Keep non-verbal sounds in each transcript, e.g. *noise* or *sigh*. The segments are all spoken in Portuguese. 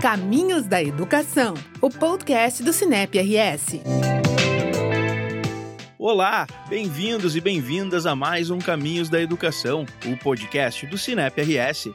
Caminhos da Educação, o podcast do Cinep RS. Olá, bem-vindos e bem-vindas a mais um Caminhos da Educação, o podcast do Cinep RS.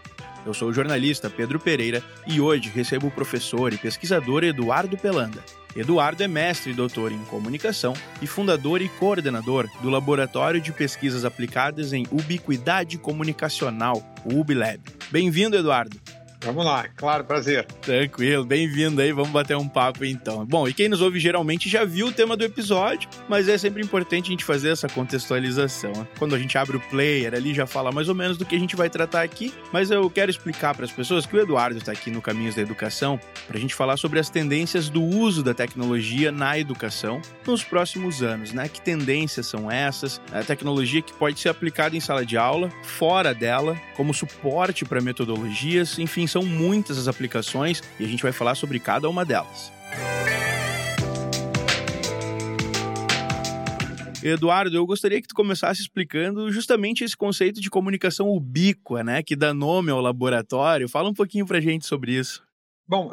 Eu sou o jornalista Pedro Pereira e hoje recebo o professor e pesquisador Eduardo Pelanda. Eduardo é mestre e doutor em comunicação e fundador e coordenador do Laboratório de Pesquisas Aplicadas em Ubiquidade Comunicacional, o UbiLab. Bem-vindo, Eduardo. Vamos lá, claro, prazer. Tranquilo, bem-vindo aí, vamos bater um papo então. Bom, e quem nos ouve geralmente já viu o tema do episódio, mas é sempre importante a gente fazer essa contextualização. Né? Quando a gente abre o player ali, já fala mais ou menos do que a gente vai tratar aqui, mas eu quero explicar para as pessoas que o Eduardo está aqui no Caminhos da Educação para a gente falar sobre as tendências do uso da tecnologia na educação nos próximos anos, né? Que tendências são essas? A tecnologia que pode ser aplicada em sala de aula, fora dela, como suporte para metodologias, enfim, são muitas as aplicações e a gente vai falar sobre cada uma delas. Eduardo, eu gostaria que tu começasse explicando justamente esse conceito de comunicação ubíqua, né, que dá nome ao laboratório. Fala um pouquinho pra gente sobre isso. Bom,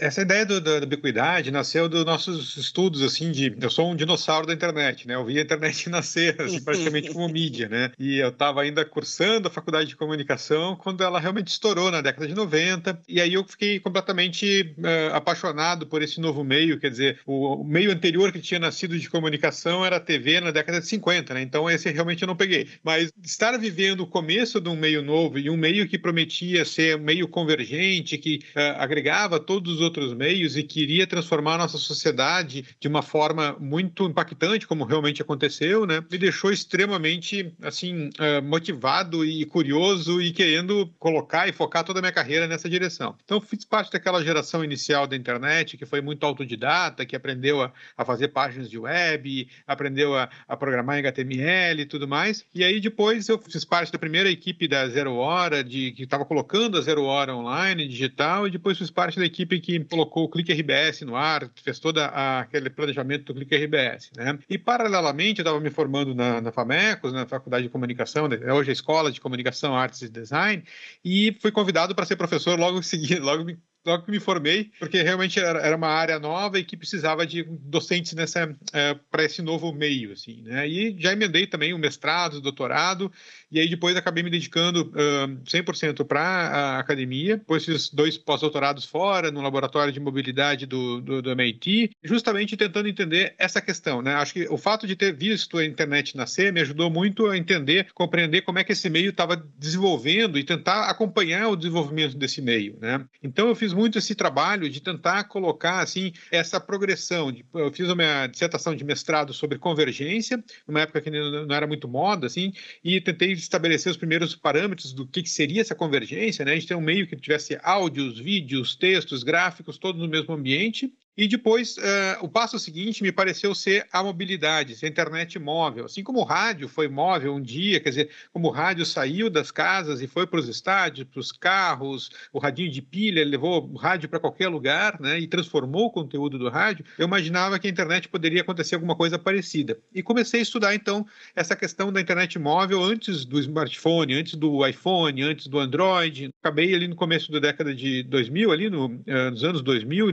essa ideia do, da ubiquidade nasceu dos nossos estudos, assim, de... Eu sou um dinossauro da internet, né? Eu vi a internet *laughs* nascer, assim, praticamente como mídia, né? E eu estava ainda cursando a faculdade de comunicação quando ela realmente estourou na década de 90. E aí eu fiquei completamente uh, apaixonado por esse novo meio, quer dizer, o, o, meio anterior que tinha nascido de comunicação era a TV na década de 50, né? Então esse realmente eu não peguei. Mas estar vivendo o começo de um meio novo e um meio que prometia ser meio convergente, que uh, agregava agregava todos os outros meios e queria transformar a nossa sociedade de uma forma muito impactante, como realmente aconteceu, né? Me deixou extremamente, assim, uh, motivado e curioso e querendo colocar e focar toda a minha carreira nessa direção. Então, fiz parte daquela geração inicial da internet que foi muito autodidata, que aprendeu a, a fazer páginas de web, aprendeu a, a programar em HTML e tudo mais. E aí, depois, eu fiz parte da primeira equipe da Zero Hora, de, que estava colocando a Zero Hora online, digital, e depois fiz parte da equipe que colocou o Clique RBS no ar, fez todo aquele planejamento do Clique RBS. Né? E, paralelamente, eu estava me formando na, na FAMECOS, na Faculdade de Comunicação, né? hoje é a Escola de Comunicação, Artes e Design, e fui convidado para ser professor logo em seguida, *laughs* logo logo que me formei, porque realmente era, era uma área nova e que precisava de docentes nessa é, para esse novo meio, assim, né? E já emendei também o mestrado, o doutorado, e aí depois acabei me dedicando uh, 100% para a academia. Depois fiz dois pós-doutorados fora, no laboratório de mobilidade do, do, do, MIT, justamente tentando entender essa questão, né? Acho que o fato de ter visto a internet nascer me ajudou muito a entender, compreender como é que esse meio estava desenvolvendo e tentar acompanhar o desenvolvimento desse meio, né? Então eu fiz muito esse trabalho de tentar colocar assim essa progressão. Eu fiz a minha dissertação de mestrado sobre convergência, numa época que não era muito moda, assim, e tentei estabelecer os primeiros parâmetros do que, seria essa convergência, né? A gente tem um meio que tivesse áudios, vídeos, textos, gráficos, todos no mesmo ambiente, e depois, uh, o passo seguinte me pareceu ser a mobilidade, a internet móvel. Assim como o rádio foi móvel um dia, quer dizer, como o rádio saiu das casas e foi para os estádios, para os carros, o radinho de pilha levou o rádio para qualquer lugar né, e transformou o conteúdo do rádio, eu imaginava que a internet poderia acontecer alguma coisa parecida. E comecei a estudar, então, essa questão da internet móvel antes do smartphone, antes do iPhone, antes do Android. Acabei ali no começo da década de 2000, ali no, uh, nos anos 2000 e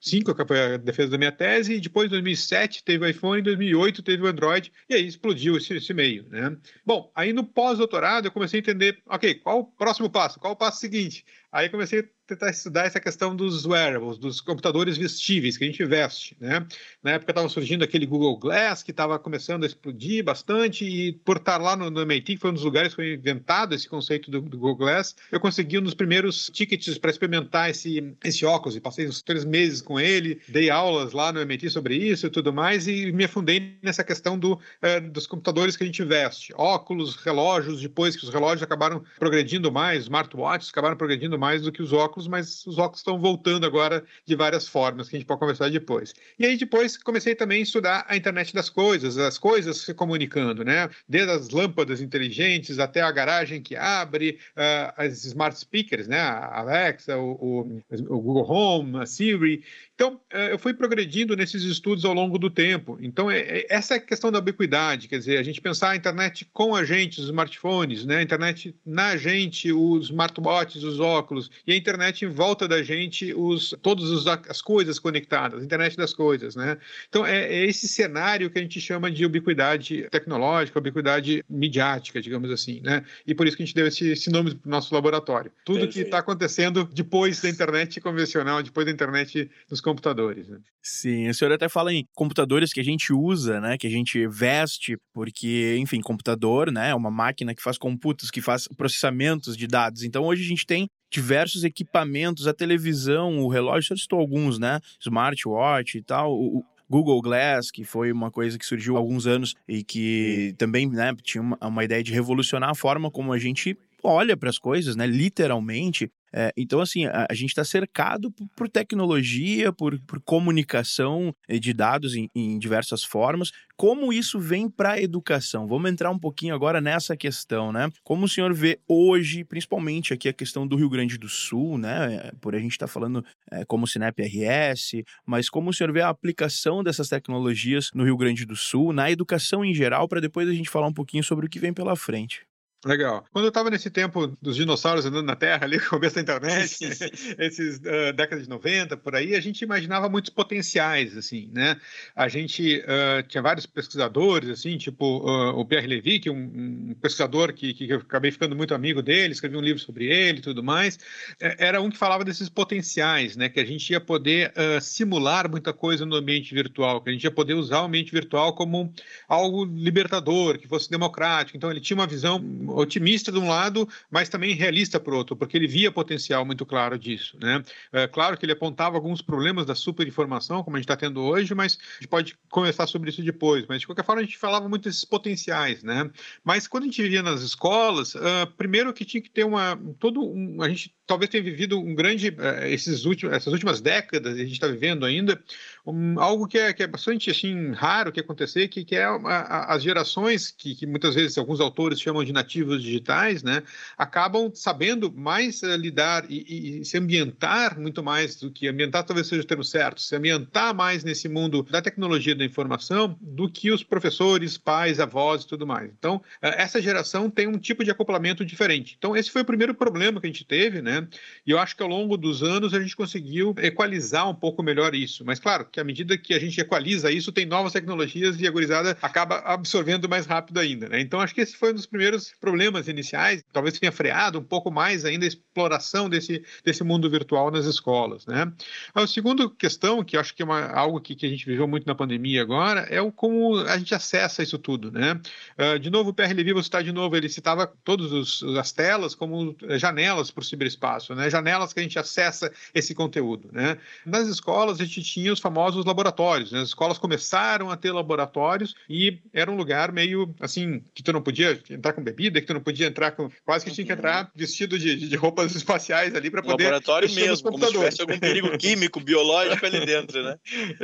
2005, que foi a defesa da minha tese, depois, em 2007, teve o iPhone, em 2008 teve o Android, e aí explodiu esse, esse meio, né? Bom, aí no pós-doutorado eu comecei a entender, ok, qual o próximo passo? Qual o passo seguinte? Aí comecei a tentar estudar essa questão dos wearables, dos computadores vestíveis que a gente veste, né? Na época estava surgindo aquele Google Glass que estava começando a explodir bastante e por estar lá no, no MIT, que foi um dos lugares que foi inventado esse conceito do, do Google Glass, eu consegui um dos primeiros tickets para experimentar esse, esse óculos e passei uns três meses com ele, dei aulas lá no MIT sobre isso e tudo mais e me afundei nessa questão do, eh, dos computadores que a gente veste, óculos, relógios, depois que os relógios acabaram progredindo mais, smartwatches acabaram progredindo mais do que os óculos, mas os óculos estão voltando agora de várias formas, que a gente pode conversar depois. E aí depois comecei também a estudar a internet das coisas, as coisas se comunicando, né? Desde as lâmpadas inteligentes até a garagem que abre, uh, as smart speakers, né? A Alexa, o, o, o Google Home, a Siri. Então, eh, eu fui progredindo nesses estudos ao longo do tempo. Então, é, é, essa é a questão da ubiquidade, quer dizer, a gente pensar a internet com a gente, os smartphones, né? a internet na gente, os smartwatches, os óculos, óculos, e a internet em volta da gente, os, todas as coisas conectadas, a internet das coisas, né? Então, é, é, esse cenário que a gente chama de ubiquidade tecnológica, ubiquidade midiática, digamos assim, né? E por isso que a gente deu esse, esse nome para o nosso laboratório. Tudo Perfeito. que está acontecendo depois da internet convencional, depois da internet nos computadores, né? Sim, o senhor até fala em computadores que a gente usa, né? Que a gente veste, porque, enfim, computador, né? É uma máquina que faz computos, que faz processamentos de dados. Então, hoje a gente tem diversos equipamentos, a televisão, o relógio, você citou alguns, né? Smartwatch e tal. O, Google Glass, que foi uma coisa que surgiu há alguns anos e que também né, tinha uma, uma ideia de revolucionar a forma como a gente olha para as coisas, né? Literalmente. É, então, assim, a, a gente está cercado por, por tecnologia, por, por, comunicação de dados em, em, diversas formas. Como isso vem para a educação? Vamos entrar um pouquinho agora nessa questão, né? Como o senhor vê hoje, principalmente aqui a questão do Rio Grande do Sul, né? É, por a gente estar tá falando é, como Sinep RS, mas como o senhor vê a aplicação dessas tecnologias no Rio Grande do Sul, na educação em geral, para depois a gente falar um pouquinho sobre o que vem pela frente. Legal. Quando eu estava nesse tempo dos dinossauros andando na Terra, ali, *laughs* começo da internet, *laughs* esses uh, décadas de 90, por aí, a gente imaginava muitos potenciais, assim, né? A gente uh, tinha vários pesquisadores, assim, tipo uh, o Pierre Levy, que é um, um pesquisador que, que, eu acabei ficando muito amigo dele, escrevi um livro sobre ele e tudo mais. Era um que falava desses potenciais, né? Que a gente ia poder simular muita coisa no ambiente virtual, que a gente ia poder usar o ambiente virtual como algo libertador, que fosse democrático. Então, ele tinha uma visão otimista de um lado, mas também realista por outro, porque ele via potencial muito claro disso. Né? É claro que ele apontava alguns problemas da superinformação, como a gente está tendo hoje, mas a gente pode conversar sobre isso depois. Mas, de qualquer forma, a gente falava muito desses potenciais. Né? Mas quando a gente vivia nas escolas, uh, primeiro que tinha que ter uma. Todo um, a gente talvez tenha vivido um grande. Uh, esses últimos, essas últimas décadas, a gente está vivendo ainda, um, algo que é, que é bastante assim, raro que acontecer, que, que é a, as gerações que, que muitas vezes alguns autores chamam de nativos digitais, né, acabam sabendo mais uh, lidar e, e, se ambientar muito mais do que ambientar talvez seja o termo certo, se ambientar mais nesse mundo da tecnologia da informação do que os professores, pais, avós e tudo mais. Então, uh, essa geração tem um tipo de acoplamento diferente. Então, esse foi o primeiro problema que a gente teve, né? E eu acho que ao longo dos anos a gente conseguiu equalizar um pouco melhor isso. Mas, claro, que à medida que a gente equaliza isso, tem novas tecnologias e a gurizada acaba absorvendo mais rápido ainda, né? Então, acho que esse foi um dos primeiros problemas problemas iniciais, talvez tenha freado um pouco mais ainda a exploração desse, desse mundo virtual nas escolas. Né? A segunda questão, que acho que é uma, algo que, que, a gente viveu muito na pandemia agora, é o como a gente acessa isso tudo. Né? Uh, de novo, o PR vou citar de novo, ele citava todas as telas como janelas para o ciberespaço, né? janelas que a gente acessa esse conteúdo. Né? Nas escolas, a gente tinha os famosos laboratórios. Né? As escolas começaram a ter laboratórios e era um lugar meio assim, que tu não podia entrar com bebida, que tu não podia entrar com. Quase que tinha que entrar vestido de, de roupas *laughs* espaciais ali para poder. Laboratório mesmo, como se tivesse algum perigo químico, *laughs* biológico ali dentro, né?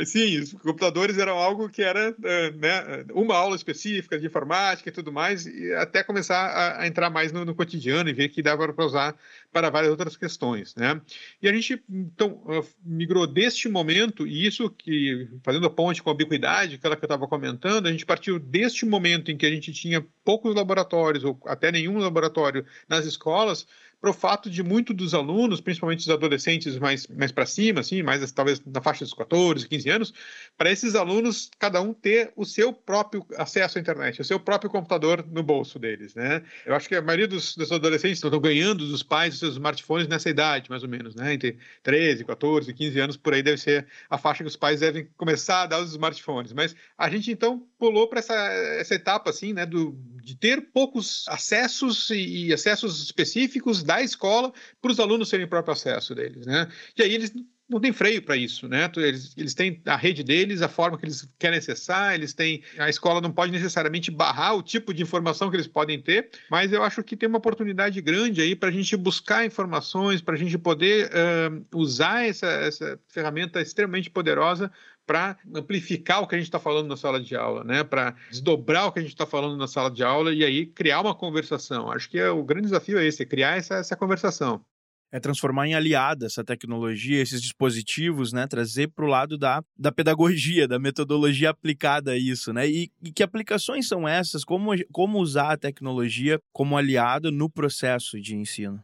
Sim, os computadores eram algo que era eh, né, uma aula específica de informática e tudo mais, e até começar a, a entrar mais no, no, cotidiano e ver que dava para usar para várias outras questões, né? E a gente, então, eh, migrou deste momento, e isso que, fazendo a ponte com a ubiquidade, aquela que eu estava comentando, a gente partiu deste momento em que a gente tinha poucos laboratórios, ou até nenhum laboratório nas escolas, para o fato de muitos dos alunos, principalmente os adolescentes mais, mais para cima, assim, mais talvez na faixa dos 14, 15 anos, para esses alunos, cada um ter o seu próprio acesso à internet, o seu próprio computador no bolso deles, né? Eu acho que a maioria dos, dos adolescentes estão ganhando dos pais os seus smartphones nessa idade, mais ou menos, né? Entre 13, 14, 15 anos, por aí deve ser a faixa que os pais devem começar a dar os smartphones. Mas a gente, então, pulou para essa, essa etapa, assim, né? Do, de ter poucos acessos e, e acessos específicos da escola para os alunos terem próprio acesso deles, né? E aí eles não tem freio para isso, né? Eles, eles têm a rede deles, a forma que eles querem acessar, eles têm. A escola não pode necessariamente barrar o tipo de informação que eles podem ter, mas eu acho que tem uma oportunidade grande aí para a gente buscar informações, para a gente poder uh, usar essa, essa ferramenta extremamente poderosa para amplificar o que a gente está falando na sala de aula, né? Para desdobrar o que a gente está falando na sala de aula e aí criar uma conversação. Acho que é, o grande desafio é esse, é criar essa, essa conversação é transformar em aliada essa tecnologia, esses dispositivos, né? Trazer para o lado da, da pedagogia, da metodologia aplicada a isso, né? E, e, que aplicações são essas? Como, como usar a tecnologia como aliado no processo de ensino?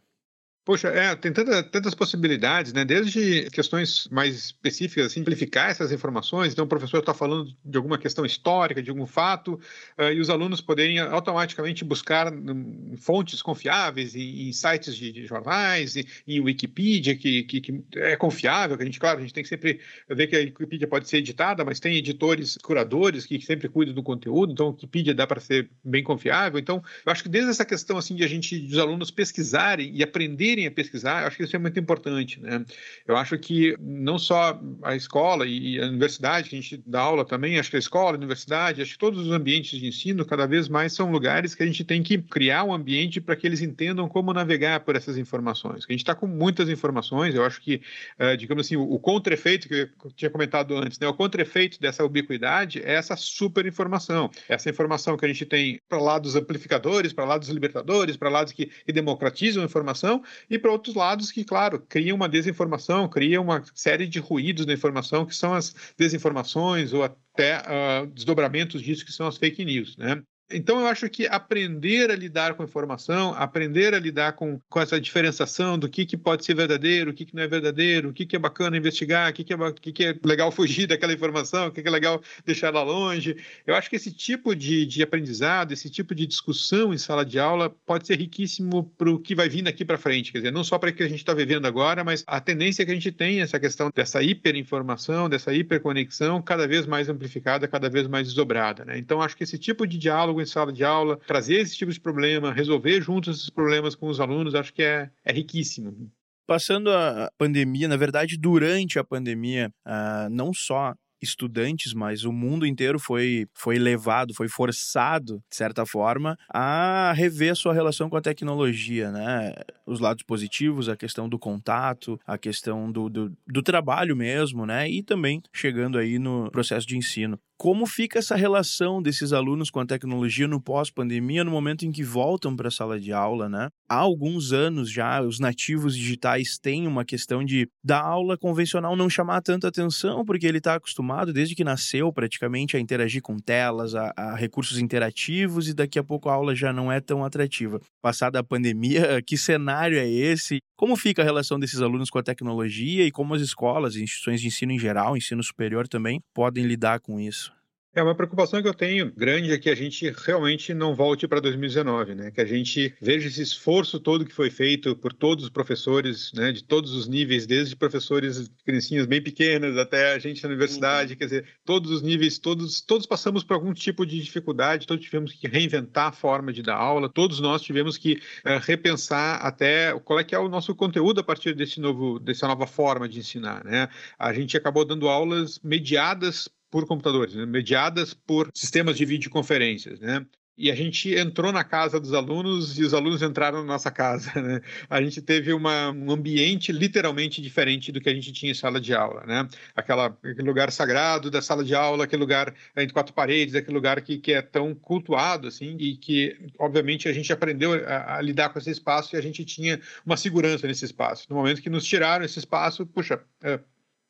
Poxa, é, tem tanta, tantas possibilidades, né? Desde questões mais específicas, assim, simplificar essas informações. Então, o professor está falando de alguma questão histórica, de algum fato, uh, e os alunos poderem automaticamente buscar um, fontes confiáveis em, em sites de, de, jornais, em, em Wikipedia, que, que, que, é confiável. Que a gente, claro, a gente tem que sempre ver que a Wikipedia pode ser editada, mas tem editores, curadores que sempre cuidam do conteúdo. Então, a Wikipedia dá para ser bem confiável. Então, eu acho que desde essa questão assim de a gente, dos alunos pesquisarem e aprender aprenderem a pesquisar, eu acho que isso é muito importante. Né? Eu acho que não só a escola e a universidade, que a gente dá aula também, acho que a escola, a universidade, acho que todos os ambientes de ensino, cada vez mais são lugares que a gente tem que criar um ambiente para que eles entendam como navegar por essas informações. A gente está com muitas informações, eu acho que, uh, digamos assim, o, o contra-efeito que eu tinha comentado antes, né? o contra-efeito dessa ubiquidade é essa super informação, essa informação que a gente tem para lá dos amplificadores, para lá dos libertadores, para lá dos que, que democratizam a informação, e para outros lados que, claro, criam uma desinformação, criam uma série de ruídos na informação, que são as desinformações ou até uh, desdobramentos disso, que são as fake news. Né? Então, eu acho que aprender a lidar com informação, aprender a lidar com, com essa diferenciação do que, que pode ser verdadeiro, o que, que não é verdadeiro, o que, que é bacana investigar, o que, que, é, que, que é legal fugir daquela informação, o que, que é legal deixar lá longe. Eu acho que esse tipo de, de aprendizado, esse tipo de discussão em sala de aula pode ser riquíssimo para o que vai vir daqui para frente. Quer dizer, não só para o que a gente está vivendo agora, mas a tendência que a gente tem, essa questão dessa hiperinformação, dessa hiperconexão, cada vez mais amplificada, cada vez mais desdobrada. Né? Então, acho que esse tipo de diálogo em sala de aula, trazer esse tipo de problema, resolver juntos esses problemas com os alunos, acho que é, é riquíssimo. Passando a pandemia, na verdade, durante a pandemia, uh, não só estudantes, mas o mundo inteiro foi, foi levado, foi forçado, de certa forma, a rever sua relação com a tecnologia, né? Os lados positivos, a questão do contato, a questão do, do, do trabalho mesmo, né? E também chegando aí no processo de ensino como fica essa relação desses alunos com a tecnologia no pós-pandemia, no momento em que voltam para a sala de aula, né? Há alguns anos já, os nativos digitais têm uma questão de da aula convencional não chamar tanta atenção, porque ele está acostumado, desde que nasceu, praticamente, a interagir com telas, a, a recursos interativos, e daqui a pouco a aula já não é tão atrativa. Passada a pandemia, *laughs* que cenário é esse? Como fica a relação desses alunos com a tecnologia e como as escolas instituições de ensino em geral, ensino superior também, podem lidar com isso? É uma preocupação que eu tenho grande é que a gente realmente não volte para 2019, né? Que a gente veja esse esforço todo que foi feito por todos os professores, né? De todos os níveis, desde professores criancinhas bem pequenas até a gente na universidade, uhum. quer dizer, todos os níveis, todos todos passamos por algum tipo de dificuldade, todos tivemos que reinventar a forma de dar aula, todos nós tivemos que uh, repensar até qual é que é o nosso conteúdo a partir desse novo dessa nova forma de ensinar, né? A gente acabou dando aulas mediadas por computadores, né? mediadas por sistemas de videoconferências, né? E a gente entrou na casa dos alunos e os alunos entraram na nossa casa. *laughs* Né? A gente teve uma, um ambiente literalmente diferente do que a gente tinha em sala de aula. Né? Aquela, aquele lugar sagrado da sala de aula, aquele lugar entre quatro paredes, aquele lugar que, que é tão cultuado assim e que, obviamente, a gente aprendeu a, a, lidar com esse espaço e a gente tinha uma segurança nesse espaço. No momento que nos tiraram esse espaço, puxa, é,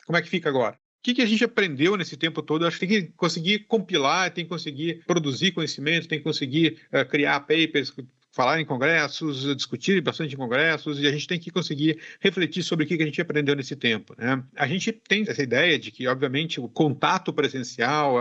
como é que fica agora? O que, que a gente aprendeu nesse tempo todo? Acho que tem que conseguir compilar, tem que conseguir produzir conhecimento, tem que conseguir uh, criar papers, falar em congressos, discutir bastante em congressos, e a gente tem que conseguir refletir sobre o que a gente aprendeu nesse tempo. Né? A gente tem essa ideia de que, obviamente, o contato presencial,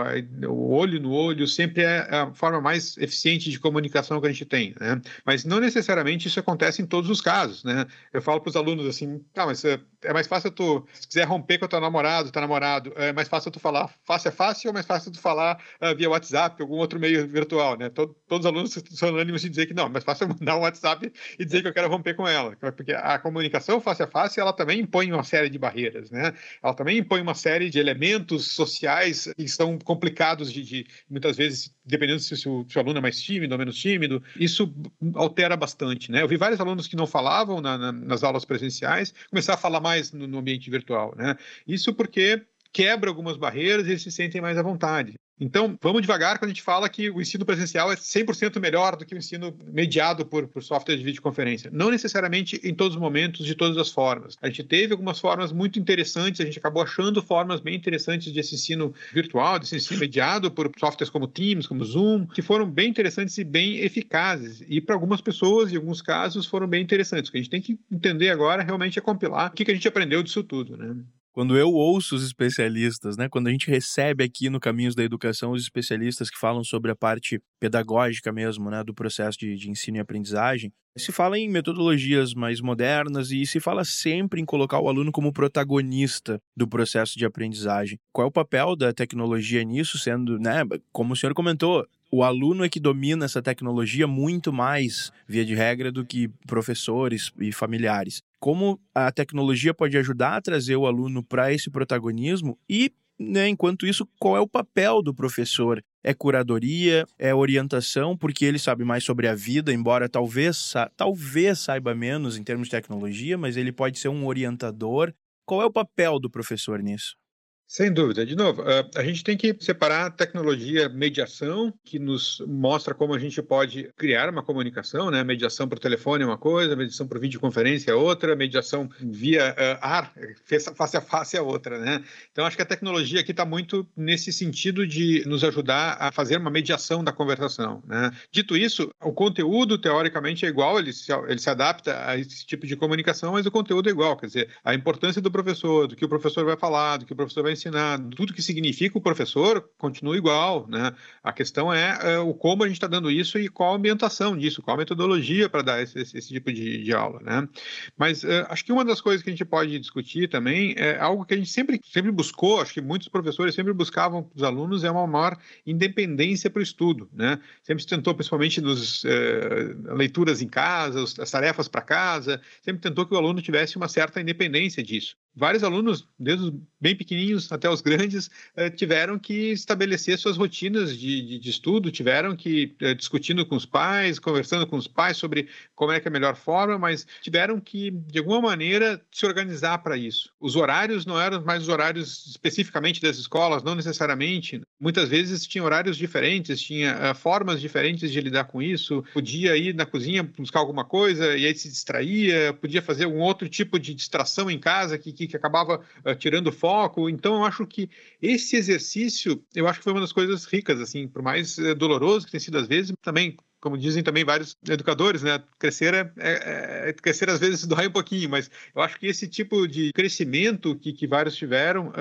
o olho no olho, sempre é a forma mais eficiente de comunicação que a gente tem. Né? Mas não necessariamente isso acontece em todos os casos. Né? Eu falo para os alunos assim, ah, mas é, é mais fácil tu, se quiser romper com o teu namorado, teu namorado, é mais fácil tu falar face a face ou mais fácil tu falar uh, via WhatsApp, algum outro meio virtual, né? Todo, todos os alunos são unânimes de dizer que não, mas mais fácil *laughs* mandar um WhatsApp e dizer que eu quero romper com ela. Porque a comunicação face a face, ela também impõe uma série de barreiras, né? Ela também impõe uma série de elementos sociais que são complicados de, de muitas vezes, dependendo se o, se o, aluno é mais tímido ou menos tímido, isso altera bastante, né? Eu vi vários alunos que não falavam na, na, nas aulas presenciais começar a falar mais no, no ambiente virtual, né? Isso porque quebra algumas barreiras e eles se sentem mais à vontade. Então, vamos devagar quando a gente fala que o ensino presencial é 100% melhor do que o ensino mediado por, por software de videoconferência. Não necessariamente em todos os momentos, de todas as formas. A gente teve algumas formas muito interessantes, a gente acabou achando formas bem interessantes desse ensino virtual, desse ensino mediado por softwares como Teams, como Zoom, que foram bem interessantes e bem eficazes. E para algumas pessoas, em alguns casos, foram bem interessantes. O que a gente tem que entender agora realmente é compilar o que, que a gente aprendeu disso tudo. Né? Quando eu ouço os especialistas, né, quando a gente recebe aqui no Caminhos da Educação os especialistas que falam sobre a parte pedagógica mesmo, né, do processo de, de ensino e aprendizagem, se fala em metodologias mais modernas e se fala sempre em colocar o aluno como protagonista do processo de aprendizagem. Qual é o papel da tecnologia nisso, sendo, né, como o senhor comentou, o aluno é que domina essa tecnologia muito mais, via de regra, do que professores e familiares. Como a tecnologia pode ajudar a trazer o aluno para esse protagonismo e né, enquanto isso, qual é o papel do professor? É curadoria, é orientação, porque ele sabe mais sobre a vida, embora talvez, talvez saiba menos em termos de tecnologia, mas ele pode ser um orientador. Qual é o papel do professor nisso? Sem dúvida. De novo, ah, a gente tem que separar a tecnologia mediação, que nos mostra como a gente pode criar uma comunicação, né? Mediação por telefone é uma coisa, mediação por videoconferência é outra, mediação via uh, ar, face a face é outra, né? Então, acho que a tecnologia aqui está muito nesse sentido de nos ajudar a fazer uma mediação da conversação, né? Dito isso, o conteúdo, teoricamente, é igual, ele se, ele se adapta a esse tipo de comunicação, mas o conteúdo é igual, quer dizer, a importância do professor, do que o professor vai falar, do que o professor vai ensinar, tudo que significa o professor continua igual, né? A questão é, é o como a gente está dando isso e qual a ambientação disso, qual a metodologia para dar esse, esse, esse, tipo de, de, aula, né? Mas uh, acho que uma das coisas que a gente pode discutir também é algo que a gente sempre, sempre buscou, acho que muitos professores sempre buscavam os alunos é uma maior independência para o estudo, né? Sempre se tentou, principalmente uh, eh, leituras em casa, as tarefas para casa, sempre tentou que o aluno tivesse uma certa independência disso vários alunos, desde os bem pequenininhos até os grandes, eh, tiveram que estabelecer suas rotinas de, de, de estudo, tiveram que, eh, discutindo com os pais, conversando com os pais sobre como é que é a melhor forma, mas tiveram que, de alguma maneira, se organizar para isso. Os horários não eram mais os horários especificamente das escolas, não necessariamente. Muitas vezes tinha horários diferentes, tinha uh, formas diferentes de lidar com isso. Podia ir na cozinha buscar alguma coisa e aí se distraía, podia fazer um outro tipo de distração em casa que que, que acabava uh, tirando foco. Então, eu acho que esse exercício, eu acho que foi uma das coisas ricas, assim, por mais uh, doloroso que tem sido às vezes, também como dizem também vários educadores, né? Crescer é, é, é, crescer às vezes dói um pouquinho, mas eu acho que esse tipo de crescimento que, que vários tiveram,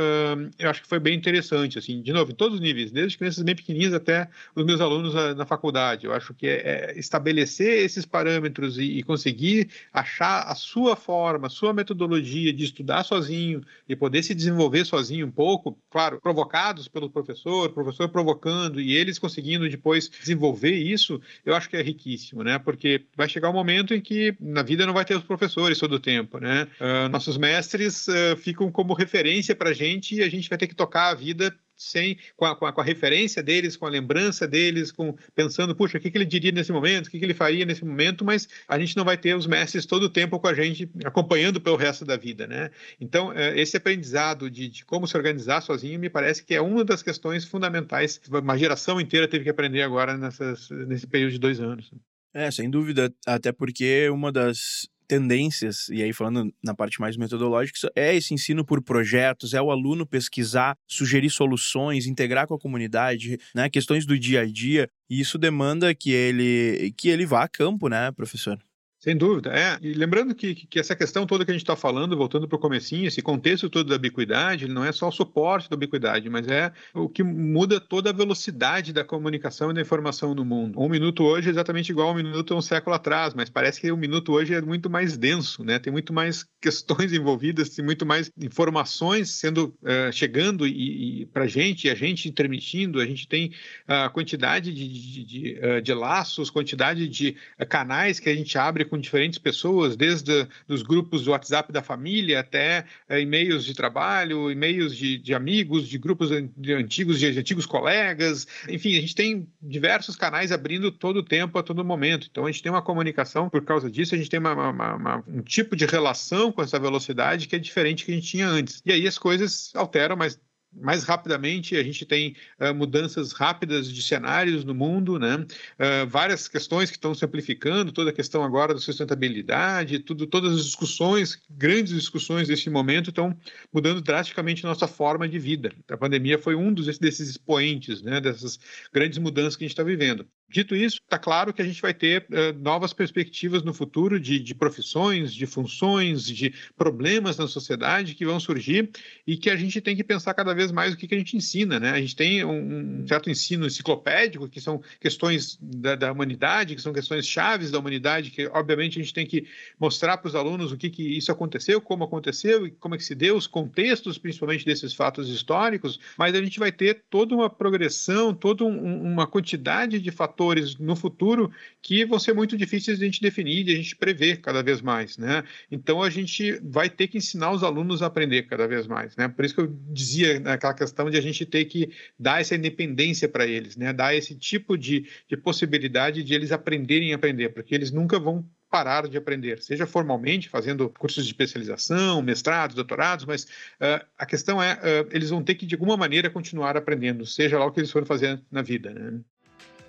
eu acho que foi bem interessante, assim, de novo, em todos os níveis, desde crianças bem pequenininhas até os meus alunos na, na faculdade. Eu acho que é, é estabelecer esses parâmetros e, e, conseguir achar a sua forma, a sua metodologia de estudar sozinho e poder se desenvolver sozinho um pouco, claro, provocados pelo professor, professor provocando e eles conseguindo depois desenvolver isso. Eu eu acho que é riquíssimo, né? Porque vai chegar um momento em que na vida não vai ter os professores todo o tempo, né? Uh, nossos mestres uh, ficam como referência para a gente e a gente vai ter que tocar a vida sem com a, com a, com a referência deles, com a lembrança deles, com pensando, puxa, o que, que ele diria nesse momento, o que, que ele faria nesse momento, mas a gente não vai ter os mestres todo o tempo com a gente, acompanhando pelo resto da vida, né? Então, é, esse aprendizado de, de como se organizar sozinho me parece que é uma das questões fundamentais que uma geração inteira teve que aprender agora nessas, nesse período de dois anos. É, sem dúvida, até porque uma das tendências, e aí falando na parte mais metodológica, é esse ensino por projetos, é o aluno pesquisar, sugerir soluções, integrar com a comunidade, né, questões do dia a dia, e isso demanda que ele que ele vá a campo, né, professor? Sem dúvida, é. E lembrando que, que essa questão toda que a gente está falando, voltando para o comecinho, esse contexto todo da ubiquidade, não é só o suporte da ubiquidade, mas é o que muda toda a velocidade da comunicação e da informação no mundo. Um minuto hoje é exatamente igual a um minuto um século atrás, mas parece que um minuto hoje é muito mais denso, né? Tem muito mais *laughs* questões envolvidas, tem muito mais informações sendo uh, chegando e, e para a gente, a gente transmitindo, a gente tem a quantidade de, de, de, uh, de laços, quantidade de uh, canais que a gente abre com diferentes pessoas, desde os grupos do WhatsApp da família até é, e-mails de trabalho, e-mails de, de, amigos, de grupos de antigos, de antigos colegas. Enfim, a gente tem diversos canais abrindo todo o tempo, a todo momento. Então, a gente tem uma comunicação por causa disso, a gente tem uma, uma, uma, um tipo de relação com essa velocidade que é diferente que a gente tinha antes. E aí as coisas alteram, mas mais rapidamente, a gente tem uh, mudanças rápidas de cenários no mundo, né? Uh, várias questões que estão se amplificando, toda a questão agora da sustentabilidade, tudo, todas as discussões, grandes discussões desse momento estão mudando drasticamente nossa forma de vida. A pandemia foi um dos, desses expoentes, né? Dessas grandes mudanças que a gente está vivendo. Dito isso, está claro que a gente vai ter uh, novas perspectivas no futuro de, de, profissões, de funções, de problemas na sociedade que vão surgir e que a gente tem que pensar cada vez mais o que, que a gente ensina. Né? A gente tem um, um certo ensino enciclopédico, que são questões da, da, humanidade, que são questões chaves da humanidade, que obviamente a gente tem que mostrar para os alunos o que, que isso aconteceu, como aconteceu e como é que se deu, os contextos principalmente desses fatos históricos, mas a gente vai ter toda uma progressão, toda um, uma quantidade de fatores fatores no futuro que vão ser muito difíceis de a gente definir, de a gente prever cada vez mais, né? Então a gente vai ter que ensinar os alunos a aprender cada vez mais, né? Por isso que eu dizia naquela questão de a gente ter que dar essa independência para eles, né? Dar esse tipo de, de possibilidade de eles aprenderem a aprender, porque eles nunca vão parar de aprender, seja formalmente, fazendo cursos de especialização, mestrados, doutorados, mas uh, a questão é, uh, eles vão ter que, de alguma maneira, continuar aprendendo, seja lá o que eles forem fazer na vida. Né?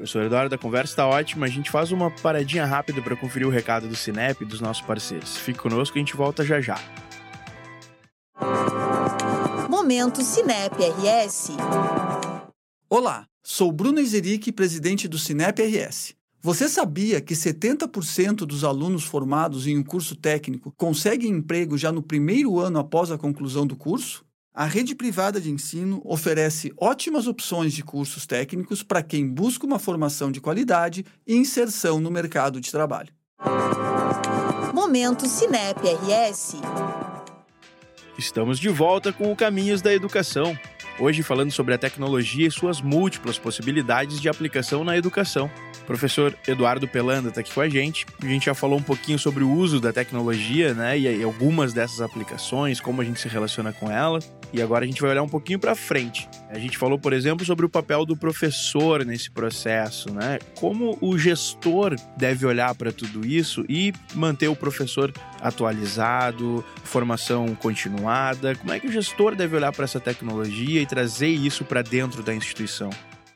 Professor Eduardo, a conversa está ótima. A gente faz uma paradinha rápida para conferir o recado do Cinep e dos nossos parceiros. Fique conosco, a gente volta já já. Momento Cinep RS. Olá, sou Bruno Izeric, presidente do Cinep RS. Você sabia que 70% dos alunos formados em um curso técnico conseguem emprego já no primeiro ano após a conclusão do curso? A rede privada de ensino oferece ótimas opções de cursos técnicos para quem busca uma formação de qualidade e inserção no mercado de trabalho. Momento Cinep RS. Estamos de volta com o Caminhos da Educação. Hoje falando sobre a tecnologia e suas múltiplas possibilidades de aplicação na educação. O professor Eduardo Pelanda está aqui com a gente. A gente já falou um pouquinho sobre o uso da tecnologia, né, e algumas dessas aplicações, como a gente se relaciona com ela. E agora a gente vai olhar um pouquinho para frente. A gente falou, por exemplo, sobre o papel do professor nesse processo, né? Como o gestor deve olhar para tudo isso e manter o professor atualizado, formação continuada. Como é que o gestor deve olhar para essa tecnologia e trazer isso para dentro da instituição?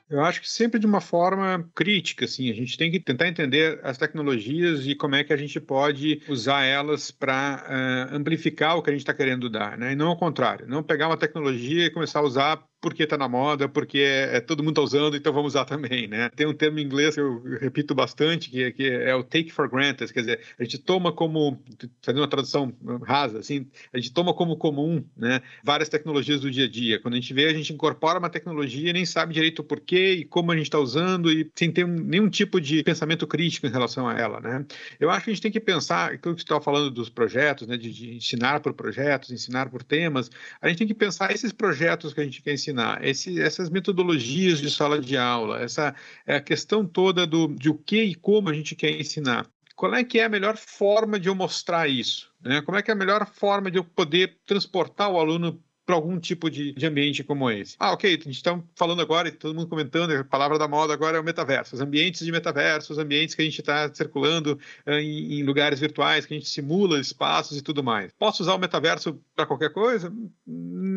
Eu acho que sempre de uma forma crítica, assim, a gente tem que tentar entender as tecnologias e como é que a gente pode usar elas para uh, eh, amplificar o que a gente está querendo dar, né? E não ao contrário, não pegar uma tecnologia e começar a usar porque está na moda, porque é, é, todo mundo está usando, então vamos usar também, né? Tem um termo em inglês que eu repito bastante, que, que é o take for granted, quer dizer, a gente toma como, fazendo uma tradução rasa, assim, a gente toma como comum, né, várias tecnologias do dia a dia. Quando a gente vê, a gente incorpora uma tecnologia e nem sabe direito o porquê e como a gente está usando e sem ter nenhum tipo de pensamento crítico em relação a ela, né? Eu acho que a gente tem que pensar, aquilo que você estava falando dos projetos, né, de, de ensinar por projetos, ensinar por temas, a gente tem que pensar esses projetos que a gente quer ensinar ensinar, esse, essas metodologias de sala de aula, essa é a questão toda do, de o que e como a gente quer ensinar. Qual é que é a melhor forma de eu mostrar isso? Né? Como é que é a melhor forma de eu poder transportar o aluno para algum tipo de, de, ambiente como esse. Ah, ok, a gente está falando agora, e todo mundo comentando, a palavra da moda agora é o metaverso. Os ambientes de metaverso, os ambientes que a gente está circulando uh, em, em, lugares virtuais, que a gente simula espaços e tudo mais. Posso usar o metaverso para qualquer coisa?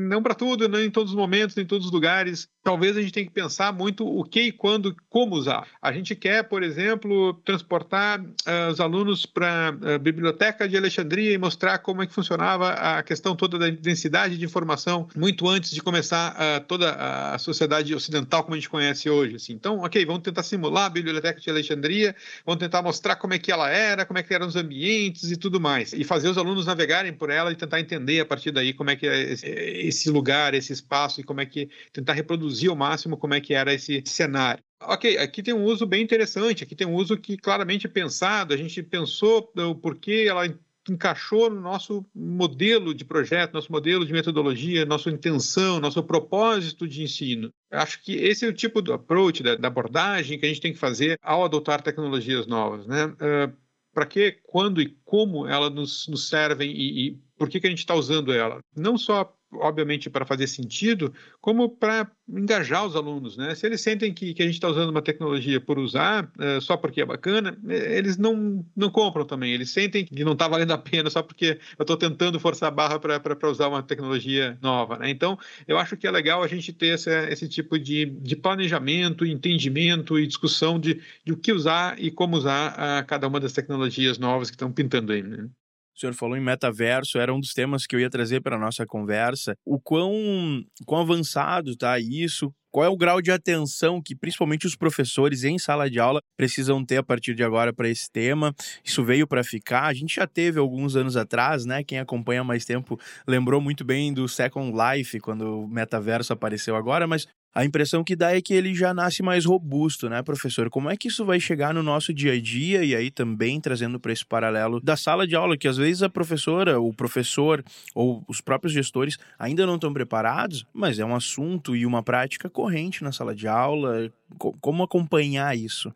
Não para tudo, nem em todos os momentos, em todos os lugares. Talvez a gente tenha que pensar muito o que e quando, como usar. A gente quer, por exemplo, transportar uh, os alunos para a uh, biblioteca de Alexandria e mostrar como é que funcionava a questão toda da densidade de informação muito antes de começar uh, toda a sociedade ocidental como a gente conhece hoje. Assim. Então, ok, vamos tentar simular a Biblioteca de Alexandria, vamos tentar mostrar como é que ela era, como é que eram os ambientes e tudo mais. E fazer os alunos navegarem por ela e tentar entender a partir daí como é que é esse lugar, esse espaço e como é que tentar reproduzir ao máximo como é que era esse cenário. Ok, aqui tem um uso bem interessante, aqui tem um uso que claramente é pensado, a gente pensou o porquê ela encaixou no nosso modelo de projeto, nosso modelo de metodologia, nossa intenção, nosso propósito de ensino. Acho que esse é o tipo do approach, da, da abordagem que a gente tem que fazer ao adotar tecnologias novas. Né? Uh, Para que, quando e como elas nos, nos servem e, e por que, que a gente está usando ela? Não só obviamente, para fazer sentido, como para engajar os alunos. Né? Se eles sentem que, que a gente está usando uma tecnologia por usar, é, só porque é bacana, é, eles não, não compram também. Eles sentem que não está valendo a pena só porque eu estou tentando forçar a barra para usar uma tecnologia nova. Né? Então, eu acho que é legal a gente ter essa, esse tipo de, de planejamento, entendimento e discussão de, de o que usar e como usar a cada uma das tecnologias novas que estão pintando aí. Né? O senhor falou em metaverso, era um dos temas que eu ia trazer para a nossa conversa. O quão, quão avançado está isso? Qual é o grau de atenção que principalmente os professores em sala de aula precisam ter a partir de agora para esse tema? Isso veio para ficar. A gente já teve alguns anos atrás, né? Quem acompanha mais tempo lembrou muito bem do Second Life quando o metaverso apareceu agora, mas a impressão que dá é que ele já nasce mais robusto, né, professor? Como é que isso vai chegar no nosso dia a dia e aí também trazendo para esse paralelo da sala de aula, que às vezes a professora, o professor ou os próprios gestores ainda não estão preparados, mas é um assunto e uma prática corrente na sala de aula. Como acompanhar isso?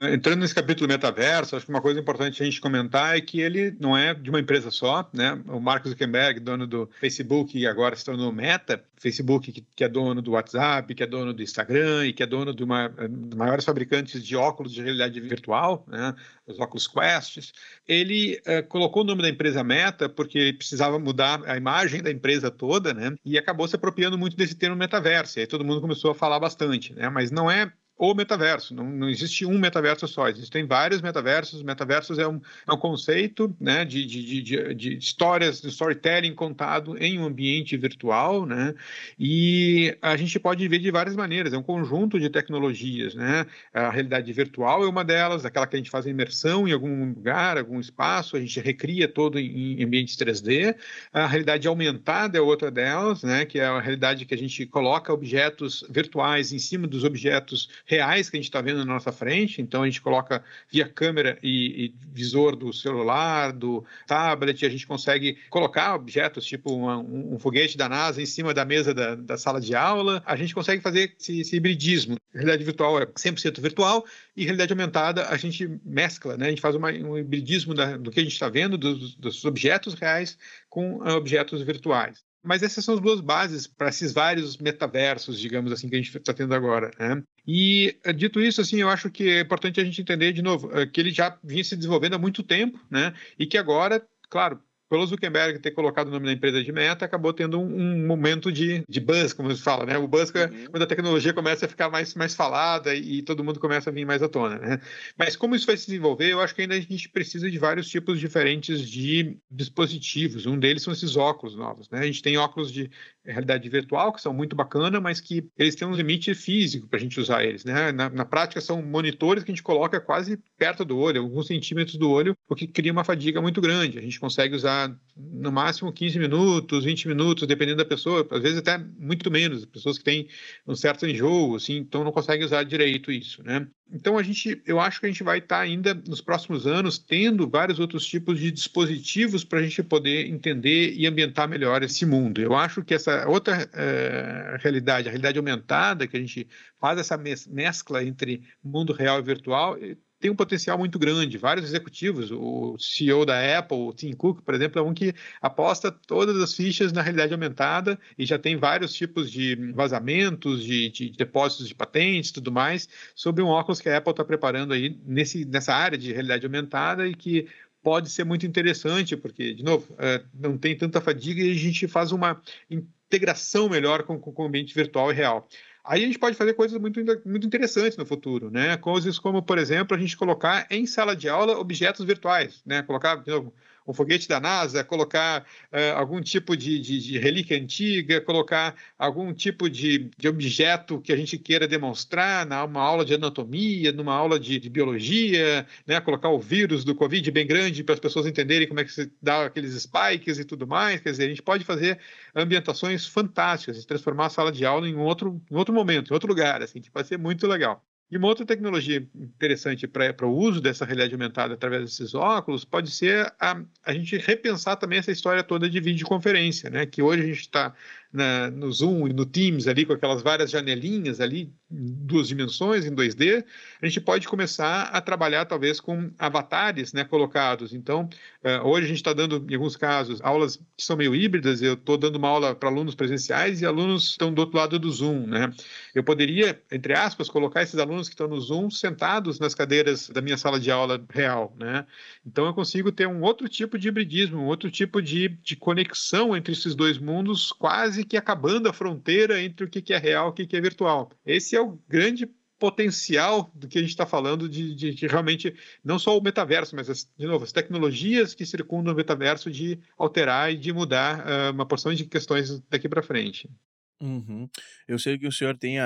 Entrando nesse capítulo metaverso, acho que uma coisa importante a gente comentar é que ele não é de uma empresa só, né? O Mark Zuckerberg, dono do Facebook e agora se tornou Meta, Facebook que, é dono do WhatsApp, que é dono do Instagram e que é dono de uma dos maiores fabricantes de óculos de realidade virtual, né? Os óculos Quest. Ele uh, colocou o nome da empresa Meta porque ele precisava mudar a imagem da empresa toda, né? E acabou se apropriando muito desse termo metaverso. E aí todo mundo começou a falar bastante, né? Mas não é o metaverso. Não, não existe um metaverso só, existem vários metaversos. Metaversos é um, é um conceito né, de, de, de, de histórias, de storytelling contado em um ambiente virtual, né? E a gente pode ver de várias maneiras. É um conjunto de tecnologias, né? A realidade virtual é uma delas, aquela que a gente faz imersão em algum lugar, algum espaço, a gente recria todo em, em ambientes 3D. A realidade aumentada é outra delas, né? Que é a realidade que a gente coloca objetos virtuais em cima dos objetos reais que a gente está vendo na nossa frente. Então a gente coloca via câmera e, e, visor do celular, do tablet, a gente consegue colocar objetos tipo uma, um, um, foguete da NASA em cima da mesa da, da sala de aula. A gente consegue fazer esse, esse hibridismo. Realidade virtual é 100% virtual e realidade aumentada a gente mescla, né? A gente faz uma, um hibridismo da, do que a gente está vendo, dos, dos objetos reais com uh, objetos virtuais. Mas essas são as duas bases para esses vários metaversos, digamos assim, que a gente está tendo agora. Né? E, eh, dito isso, assim, eu acho que é importante a gente entender, de novo, eh, que ele já vinha se desenvolvendo há muito tempo, né? e que agora, claro, pelo Zuckerberg ter colocado o nome da empresa de meta, acabou tendo um, um momento de, de buzz, como se fala, né? O buzz uhum. quando a tecnologia começa a ficar mais, mais falada e, e, todo mundo começa a vir mais à tona, né? Mas como isso vai se desenvolver, eu acho que ainda a gente precisa de vários tipos diferentes de dispositivos. Um deles são esses óculos novos, né? A gente tem óculos de realidade virtual, que são muito bacana, mas que eles têm um limite físico para a gente usar eles, né? Na, na prática, são monitores que a gente coloca quase perto do olho, alguns centímetros do olho, o que cria uma fadiga muito grande. A gente consegue usar no máximo 15 minutos, 20 minutos, dependendo da pessoa, às vezes até muito menos, pessoas que têm um certo enjoo, assim, então não conseguem usar direito isso, né? Então a gente, eu acho que a gente vai estar ainda nos próximos anos tendo vários outros tipos de dispositivos para a gente poder entender e ambientar melhor esse mundo. Eu acho que essa outra uh, realidade, a realidade aumentada, que a gente faz essa mescla entre mundo real e virtual, tem um potencial muito grande. Vários executivos, o CEO da Apple, o Tim Cook, por exemplo, é um que aposta todas as fichas na realidade aumentada e já tem vários tipos de vazamentos, de, de depósitos de patentes tudo mais, sobre um óculos que a Apple está preparando aí nesse, nessa área de realidade aumentada e que pode ser muito interessante, porque, de novo, é, não tem tanta fadiga e a gente faz uma integração melhor com, com o ambiente virtual e real. Aí a gente pode fazer coisas muito, muito interessantes no futuro, né? Coisas como, por exemplo, a gente colocar em sala de aula objetos virtuais, né? Colocar, de novo, um foguete da NASA, colocar uh, algum tipo de, de, de, relíquia antiga, colocar algum tipo de, de, objeto que a gente queira demonstrar numa aula de anatomia, numa aula de, biologia, né? colocar o vírus do Covid bem grande para as pessoas entenderem como é que se dá aqueles spikes e tudo mais. Quer dizer, a gente pode fazer ambientações fantásticas, transformar a sala de aula em outro, em outro momento, em outro lugar, assim, que vai ser muito legal. E uma outra tecnologia interessante para o uso dessa realidade aumentada através desses óculos pode ser a, a gente repensar também essa história toda de videoconferência, né? Que hoje a gente está na, no Zoom e no Teams ali, com aquelas várias janelinhas ali, em duas dimensões, em 2D, a gente pode começar a trabalhar talvez com avatares né, colocados. Então, uh, hoje a gente está dando, em alguns casos, aulas que são meio híbridas, eu estou dando uma aula para alunos presenciais e alunos estão do outro lado do Zoom. Né? Eu poderia, entre aspas, colocar esses alunos que estão no Zoom sentados nas cadeiras da minha sala de aula real. Né? Então, eu consigo ter um outro tipo de hibridismo, um outro tipo de, de conexão entre esses dois mundos, quase que acabando a fronteira entre o que é real e o que é virtual. Esse é o grande potencial do que a gente está falando de, de, de, realmente não só o metaverso, mas as, de novo as tecnologias que circundam o metaverso de alterar e de mudar uh, uma porção de questões daqui para frente. Uhum. Eu sei que o senhor tem,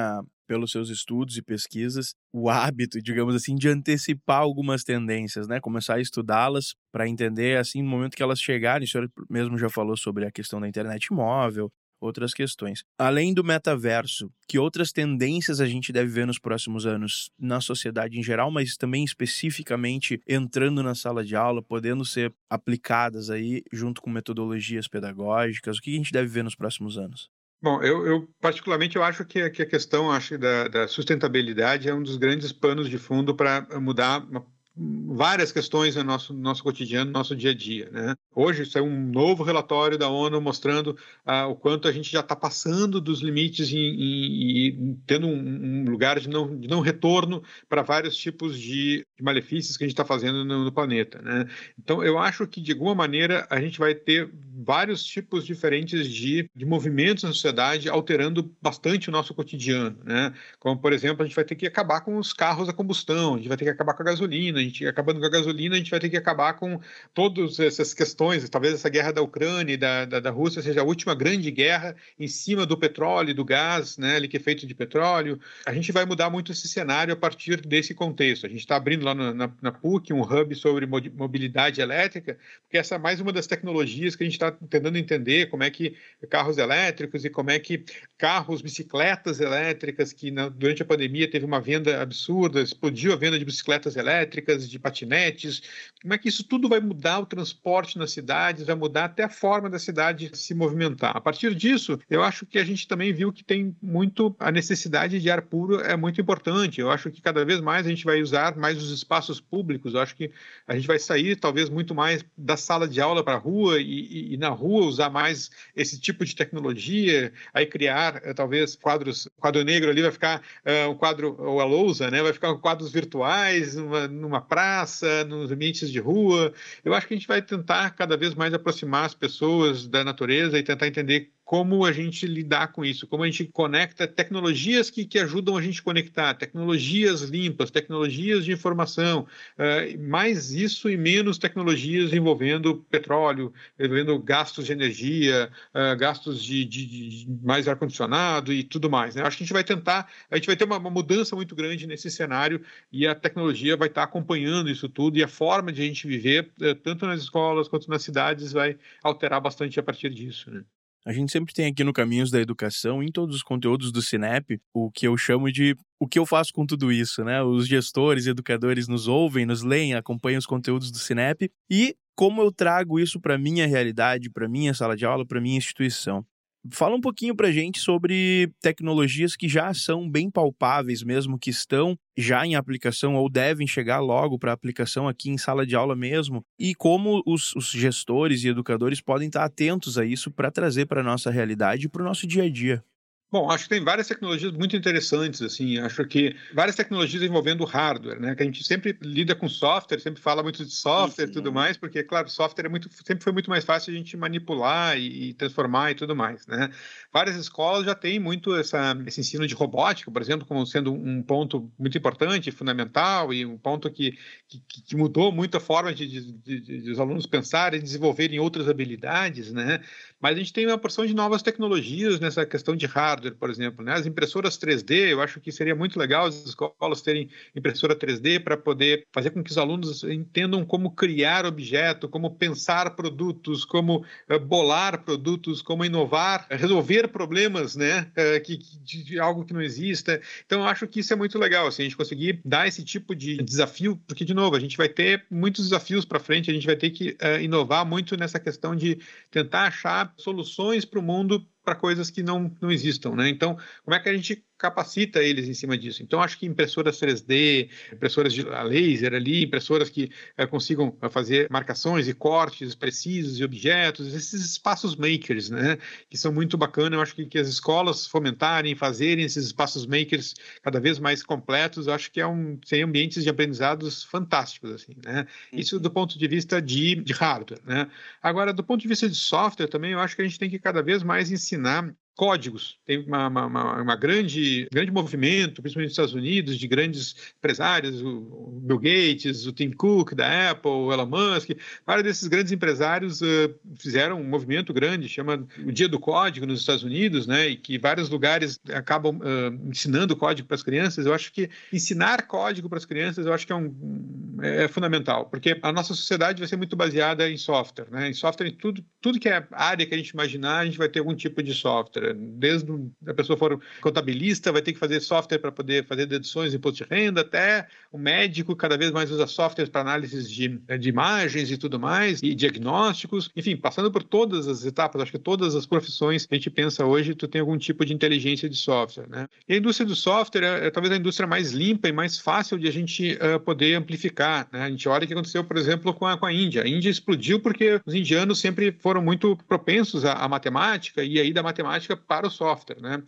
pelos seus estudos e pesquisas, o hábito, digamos assim, de antecipar algumas tendências, né? Começar a estudá-las para entender, assim, no momento que elas chegarem. O senhor mesmo já falou sobre a questão da internet móvel, outras questões. Além do metaverso, que outras tendências a gente deve ver nos próximos anos na sociedade em geral, mas também especificamente entrando na sala de aula, podendo ser aplicadas aí junto com metodologias pedagógicas? O que a gente deve ver nos próximos anos? Bom, eu, eu, particularmente eu acho que, que a questão acho, da, da, sustentabilidade é um dos grandes panos de fundo para mudar uma várias questões no nosso, nosso cotidiano, no nosso dia a dia. Né? Hoje saiu um novo relatório da ONU mostrando ah, o quanto a gente já está passando dos limites e, tendo um, um, lugar de não, de não retorno para vários tipos de, de, malefícios que a gente está fazendo no, no planeta. Né? Então, eu acho que, de alguma maneira, a gente vai ter vários tipos diferentes de, de movimentos na sociedade alterando bastante o nosso cotidiano. Né? Como, por exemplo, a gente vai ter que acabar com os carros a combustão, a gente vai ter que acabar com a gasolina, gente acabando com a gasolina, a gente vai ter que acabar com todas essas questões. Talvez essa guerra da Ucrânia e da, da, da Rússia seja a última grande guerra em cima do petróleo do gás, né, ali que é feito de petróleo. A gente vai mudar muito esse cenário a partir desse contexto. A gente está abrindo lá na, na, na, PUC um hub sobre mobilidade elétrica, porque essa é mais uma das tecnologias que a gente está tentando entender como é que carros elétricos e como é que carros, bicicletas elétricas, que na, durante a pandemia teve uma venda absurda, explodiu a venda de bicicletas elétricas, de patinetes, como é que isso tudo vai mudar o transporte nas cidades, vai mudar até a forma da cidade se movimentar. A partir disso, eu acho que a gente também viu que tem muito a necessidade de ar puro é muito importante. Eu acho que cada vez mais a gente vai usar mais os espaços públicos. Eu acho que a gente vai sair talvez muito mais da sala de aula para a rua e, e, e, na rua usar mais esse tipo de tecnologia, aí criar eh, talvez quadros, quadro negro ali vai ficar uh, um quadro ou a lousa, né? Vai ficar quadros virtuais numa, numa praça, nos ambientes de rua. Eu acho que a gente vai tentar cada vez mais aproximar as pessoas da natureza e tentar entender como a gente lidar com isso, como a gente conecta tecnologias que, que ajudam a gente conectar, tecnologias limpas, tecnologias de informação, uh, mais isso e menos tecnologias envolvendo petróleo, envolvendo gastos de energia, uh, gastos de, de, de mais ar-condicionado e tudo mais. Né? Acho que a gente vai tentar, a gente vai ter uma, uma, mudança muito grande nesse cenário e a tecnologia vai estar acompanhando isso tudo e a forma de a gente viver, uh, tanto nas escolas quanto nas cidades, vai alterar bastante a partir disso. Né? A gente sempre tem aqui no Caminhos da Educação, em todos os conteúdos do Cinep, o que eu chamo de o que eu faço com tudo isso, né? Os gestores educadores nos ouvem, nos leem, acompanham os conteúdos do Cinep e como eu trago isso para minha realidade, para minha sala de aula, para minha instituição. Fala um pouquinho para gente sobre tecnologias que já são bem palpáveis mesmo, que estão já em aplicação ou devem chegar logo para aplicação aqui em sala de aula mesmo, e como os, os gestores e educadores podem estar atentos a isso para trazer para a nossa realidade e para o nosso dia a dia. Bom, acho que tem várias tecnologias muito interessantes, assim, acho que várias tecnologias envolvendo hardware, né, que a gente sempre lida com software, sempre fala muito de software e tudo mais, porque, claro, software é muito, sempre foi muito mais fácil a gente manipular e, e transformar e tudo mais, né. Várias escolas já têm muito essa, esse ensino de robótica, por exemplo, como sendo um ponto muito importante, fundamental e um ponto que, que, que mudou muito a forma de, de, de, de os alunos pensarem, desenvolverem outras habilidades, né, mas a gente tem uma porção de novas tecnologias nessa questão de hardware, por exemplo. Né? As impressoras 3D, eu acho que seria muito legal as escolas terem impressora 3D para poder fazer com que os alunos entendam como criar objeto, como pensar produtos, como uh, bolar produtos, como inovar, resolver problemas né? Uh, que, de, de, algo que não exista. Então, eu acho que isso é muito legal, assim, a gente conseguir dar esse tipo de desafio, porque, de novo, a gente vai ter muitos desafios para frente, a gente vai ter que uh, inovar muito nessa questão de tentar achar soluções para o mundo para coisas que não, não existam, né? Então, como é que a gente capacita eles em cima disso. Então, acho que impressoras 3D, impressoras de laser ali, impressoras que é, consigam eh, fazer marcações e cortes precisos de objetos, esses espaços makers, né, que são muito bacanas. Eu acho que, que as escolas fomentarem, fazerem esses espaços makers cada vez mais completos, eu acho que é um, tem ambientes de aprendizados fantásticos, assim, né? Isso do ponto de vista de, de hardware, né? Agora, do ponto de vista de software também, eu acho que a gente tem que cada vez mais ensinar ensinar códigos. Tem uma, uma, uma, grande, grande movimento, principalmente nos Estados Unidos, de grandes empresários, o Bill Gates, o Tim Cook da Apple, o Elon Musk, vários desses grandes empresários uh, fizeram um movimento grande, chama o Dia do Código nos Estados Unidos, né, e que vários lugares acabam uh, ensinando código para as crianças. Eu acho que ensinar código para as crianças, eu acho que é, um, é fundamental, porque a nossa sociedade vai ser muito baseada em software, né, em software, em tudo, tudo que é área que a gente imaginar, a gente vai ter algum tipo de software desde a pessoa for contabilista, vai ter que fazer software para poder fazer deduções de imposto de renda, até o médico cada vez mais usa softwares para análise de, de imagens e tudo mais, e diagnósticos, enfim, passando por todas as etapas, acho que todas as profissões que a gente pensa hoje, tu tem algum tipo de inteligência de software, né? E a indústria do software é, é talvez a indústria mais limpa e mais fácil de a gente uh, poder amplificar, né? A gente olha o que aconteceu, por exemplo, com a, com a Índia. A Índia explodiu porque os indianos sempre foram muito propensos à, à matemática, e aí da matemática para o software, né?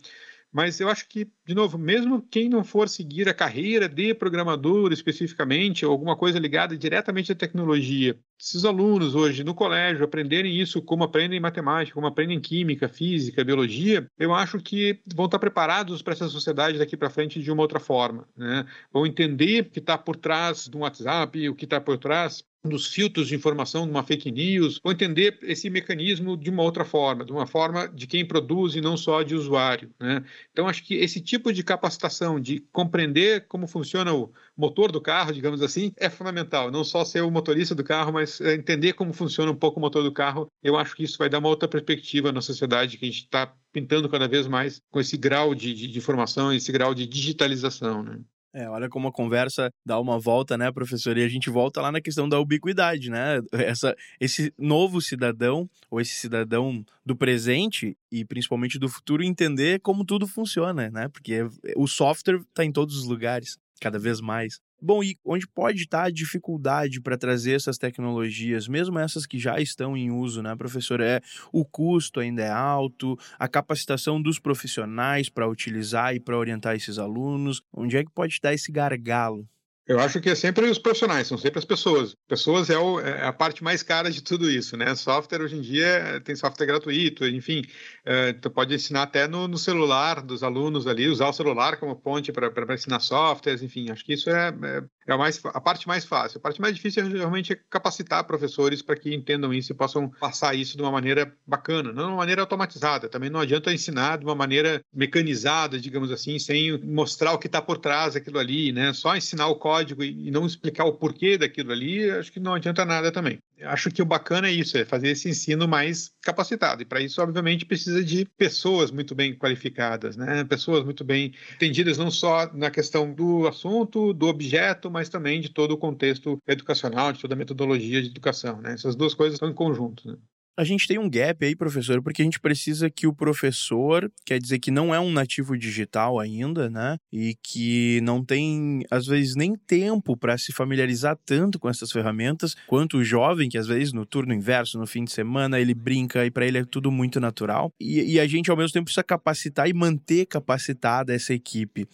Mas eu acho que, de novo, mesmo quem não for seguir a carreira de programador especificamente, ou alguma coisa ligada diretamente à tecnologia, se os alunos hoje no colégio aprenderem isso como aprendem matemática, como aprendem química, física, biologia, eu acho que vão estar preparados para essa sociedade daqui para frente de uma outra forma. Né? Vão entender o que está por trás do WhatsApp, o que está por trás dos filtros de informação de uma fake news, ou entender esse mecanismo de uma outra forma, de uma forma de quem produz e não só de usuário. Né? Então, acho que esse tipo de capacitação, de compreender como funciona o motor do carro, digamos assim, é fundamental. Não só ser o motorista do carro, mas é, entender como funciona um pouco o motor do carro. Eu acho que isso vai dar uma outra perspectiva na sociedade que a gente está pintando cada vez mais com esse grau de, de, de informação, esse grau de digitalização. Né? É, olha como a conversa dá uma volta, né, professor? E a gente volta lá na questão da ubiquidade, né? Essa, esse novo cidadão, ou esse cidadão do presente e principalmente do futuro, entender como tudo funciona, né? Porque o software está em todos os lugares, cada vez mais. Bom, e onde pode estar a dificuldade para trazer essas tecnologias, mesmo essas que já estão em uso, né, professor? É o custo ainda é alto, a capacitação dos profissionais para utilizar e para orientar esses alunos. Onde é que pode estar esse gargalo? Eu acho que é sempre os profissionais, são sempre as pessoas. Pessoas é, o, é, a parte mais cara de tudo isso, né? Software hoje em dia tem software gratuito, enfim, é, tu pode ensinar até no, no, celular dos alunos ali, usar o celular como ponte para ensinar softwares, enfim, acho que isso é, é, é a, mais, a parte mais fácil. A parte mais difícil é realmente capacitar professores para que entendam isso e possam passar isso de uma maneira bacana, não de uma maneira automatizada. Também não adianta ensinar de uma maneira mecanizada, digamos assim, sem mostrar o que está por trás daquilo ali, né? Só ensinar o código e não explicar o porquê daquilo ali, acho que não adianta nada também. Acho que o bacana é isso, é fazer esse ensino mais capacitado. E para isso, obviamente, precisa de pessoas muito bem qualificadas, né? Pessoas muito bem entendidas não só na questão do assunto, do objeto, mas também de todo o contexto educacional, de toda a metodologia de educação, né? Essas duas coisas estão em conjunto, né? A gente tem um gap aí, professor, porque a gente precisa que o professor, quer dizer que não é um nativo digital ainda, né? E que não tem, às vezes, nem tempo para se familiarizar tanto com essas ferramentas, quanto o jovem, que às vezes no turno inverso, no fim de semana, ele brinca e para ele é tudo muito natural. E, e, a gente, ao mesmo tempo, precisa capacitar e manter capacitada essa equipe.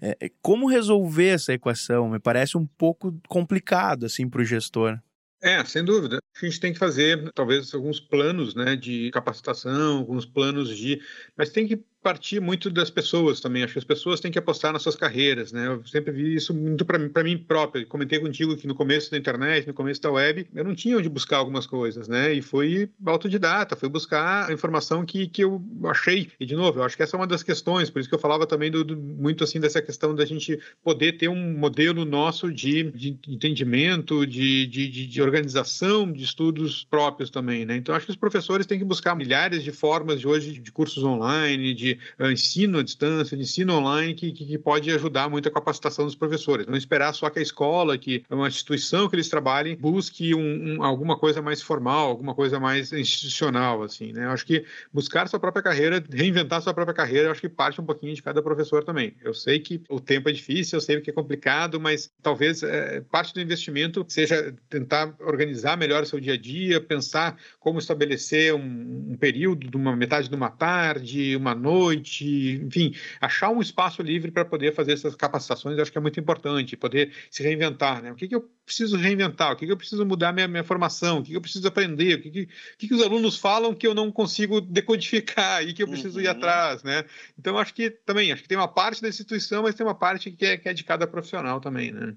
É, é como resolver essa equação? Me parece um pouco complicado, assim, para o gestor. É, sem dúvida. A gente tem que fazer, talvez, alguns planos né, de capacitação, alguns planos de. Mas tem que partir muito das pessoas também. Acho que as pessoas têm que apostar nas suas carreiras, né? Eu sempre vi isso muito para mim, para mim próprio. Comentei contigo que no começo da internet, no começo da web, eu não tinha onde buscar algumas coisas, né? E fui autodidata, fui buscar a informação que, que eu achei. E de novo, eu acho que essa é uma das questões, por isso que eu falava também do, do muito assim dessa questão da gente poder ter um modelo nosso de, de entendimento, de, de, de organização de estudos próprios também, né? Então acho que os professores têm que buscar milhares de formas de hoje de cursos online, de de uh, ensino à distância, de ensino online, que, que, pode ajudar muito a capacitação dos professores. Não esperar só que a escola, que uma instituição que eles trabalhem, busque um, um, alguma coisa mais formal, alguma coisa mais institucional, assim, né? Eu acho que buscar sua própria carreira, reinventar sua própria carreira, acho que parte um pouquinho de cada professor também. Eu sei que o tempo é difícil, eu sei que é complicado, mas talvez é, parte do investimento seja tentar organizar melhor o seu dia a dia, pensar como estabelecer um, um período de uma metade de uma tarde, uma noite, enfim, achar um espaço livre para poder fazer essas capacitações, acho que é muito importante, poder se reinventar, né? O que, que eu preciso reinventar? O que, que eu preciso mudar minha, minha formação? O que, que eu preciso aprender? O que, que, que, que os alunos falam que eu não consigo decodificar e que eu preciso uhum. ir atrás, né? Então, acho que também, acho que tem uma parte da instituição, mas tem uma parte que é, que é de cada profissional também, né?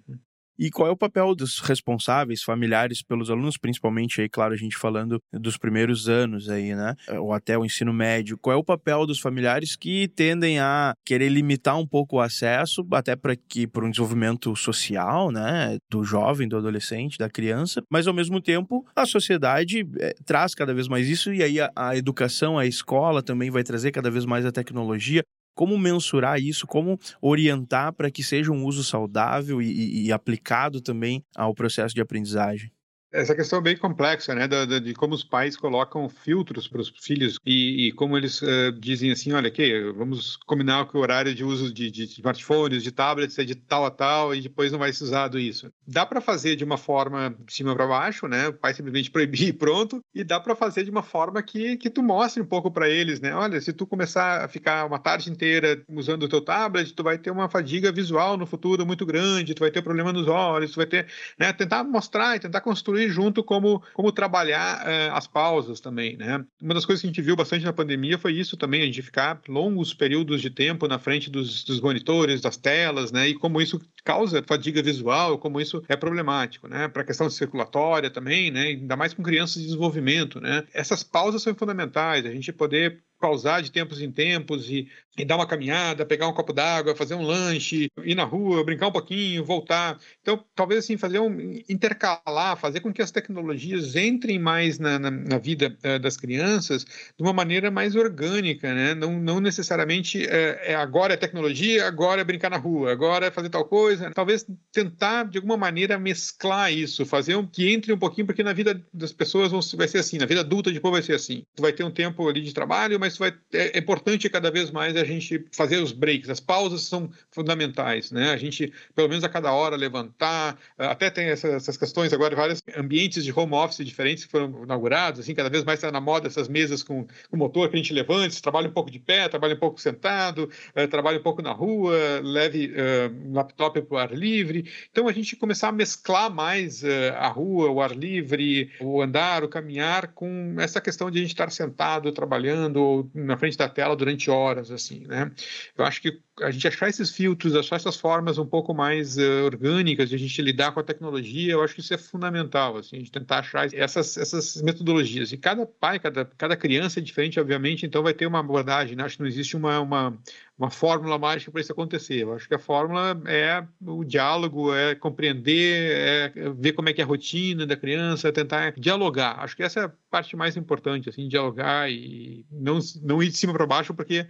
E qual é o papel dos responsáveis, familiares pelos alunos, principalmente aí, claro, a gente falando dos primeiros anos aí, né? Ou até o ensino médio. Qual é o papel dos familiares que tendem a querer limitar um pouco o acesso, até para que para um desenvolvimento social, né, do jovem, do adolescente, da criança, mas ao mesmo tempo a sociedade é, traz cada vez mais isso e aí a, a educação, a escola também vai trazer cada vez mais a tecnologia. Como mensurar isso? Como orientar para que seja um uso saudável e, e, e aplicado também ao processo de aprendizagem? Essa questão é bem complexa, né, de, como os pais colocam filtros para os filhos e, e, como eles uh, dizem assim, olha, aqui, vamos combinar que o horário de uso de, de, smartphones, de tablets é de tal a tal e depois não vai ser usado isso. Dá para fazer de uma forma de cima para baixo, né, o pai simplesmente *laughs* proibir e pronto, e dá para fazer de uma forma que, que tu mostre um pouco para eles, né, olha, se tu começar a ficar uma tarde inteira usando o teu tablet, tu vai ter uma fadiga visual no futuro muito grande, tu vai ter problema nos olhos, tu vai ter, né, tentar mostrar e tentar construir junto como, como trabalhar uh, as pausas também, né? Uma das coisas que a gente viu bastante na pandemia foi isso também, a gente ficar longos períodos de tempo na frente dos, dos monitores, das telas, né? E como isso causa fadiga visual, como isso é problemático, né? Para a questão circulatória também, né? Ainda mais com crianças de desenvolvimento, né? Essas pausas são fundamentais, a gente poder pausar de tempos em tempos e, e dar uma caminhada, pegar um copo d'água, fazer um lanche, ir na rua, brincar um pouquinho, voltar. Então, talvez assim, fazer um intercalar, fazer com que as tecnologias entrem mais na, na, na vida uh, das crianças de uma maneira mais orgânica, né? Não, não necessariamente é, é, agora é tecnologia, agora é brincar na rua, agora é fazer tal coisa. Talvez tentar de alguma maneira mesclar isso, fazer um, que entre um pouquinho, porque na vida das pessoas vai ser assim, na vida adulta depois vai ser assim. Tu vai ter um tempo ali de trabalho, mas vai, é, é importante cada vez mais a gente fazer os breaks. As pausas são fundamentais, né? A gente, pelo menos a cada hora, levantar. Até tem essas, essas questões agora, vários ambientes de home office diferentes que foram inaugurados. Assim, cada vez mais está na moda essas mesas com, motor que a gente levante, trabalha um pouco de pé, trabalha um pouco sentado, uh, trabalha um pouco na rua, leve uh, laptop para o ar livre. Então, a gente começar a mesclar mais uh, a rua, o ar livre, o andar, o caminhar, com essa questão de a gente estar sentado, trabalhando, na frente da tela durante horas, assim, né? Eu acho que a gente achar esses filtros, achar essas formas um pouco mais uh, orgânicas de a gente lidar com a tecnologia, eu acho que isso é fundamental, assim, a gente tentar achar essas, essas metodologias. E cada pai, cada, cada criança é diferente, obviamente, então vai ter uma abordagem, né? Acho que não existe uma, uma, uma fórmula mágica para isso acontecer. Eu acho que a fórmula é o diálogo, é compreender, é ver como é que é a rotina da criança, tentar dialogar. Acho que essa é a parte mais importante, assim, dialogar e não, não ir de cima para baixo, porque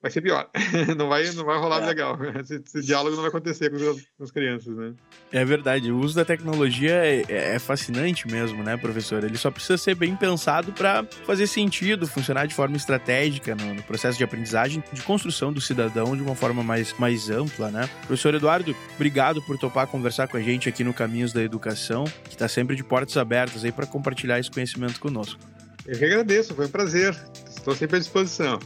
vai ser pior. *laughs* não vai, não vai rolar é. legal. *laughs* Esse, esse, diálogo não vai acontecer com as, com as, crianças, né? É verdade. O uso da tecnologia é, é, é fascinante mesmo, né, professor? Ele só precisa ser bem pensado para fazer sentido, funcionar de forma estratégica no, no, processo de aprendizagem, de construção do cidadão de uma forma mais, mais ampla, né? Professor Eduardo, obrigado por topar conversar com a gente aqui no Caminhos da Educação, que está sempre de portas abertas aí para compartilhar esse conhecimento conosco. Eu que agradeço, foi um prazer. Estou sempre à disposição.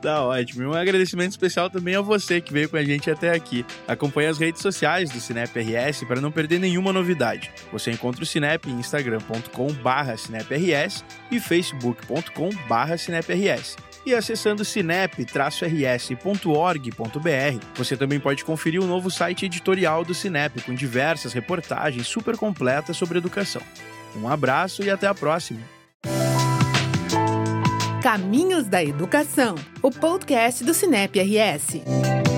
Tá ótimo. E um agradecimento especial também a você que veio com a gente até aqui. Acompanhe as redes sociais do Cinep RS para não perder nenhuma novidade. Você encontra o Cinep em instagram.com/barra cineprs e facebook.com/barra cineprs e acessando cinep-rs.org.br, você também pode conferir o novo site editorial do Cinep com diversas reportagens super completas sobre educação. Um abraço e até a próxima! Caminhos da Educação, o podcast do Cinep RS.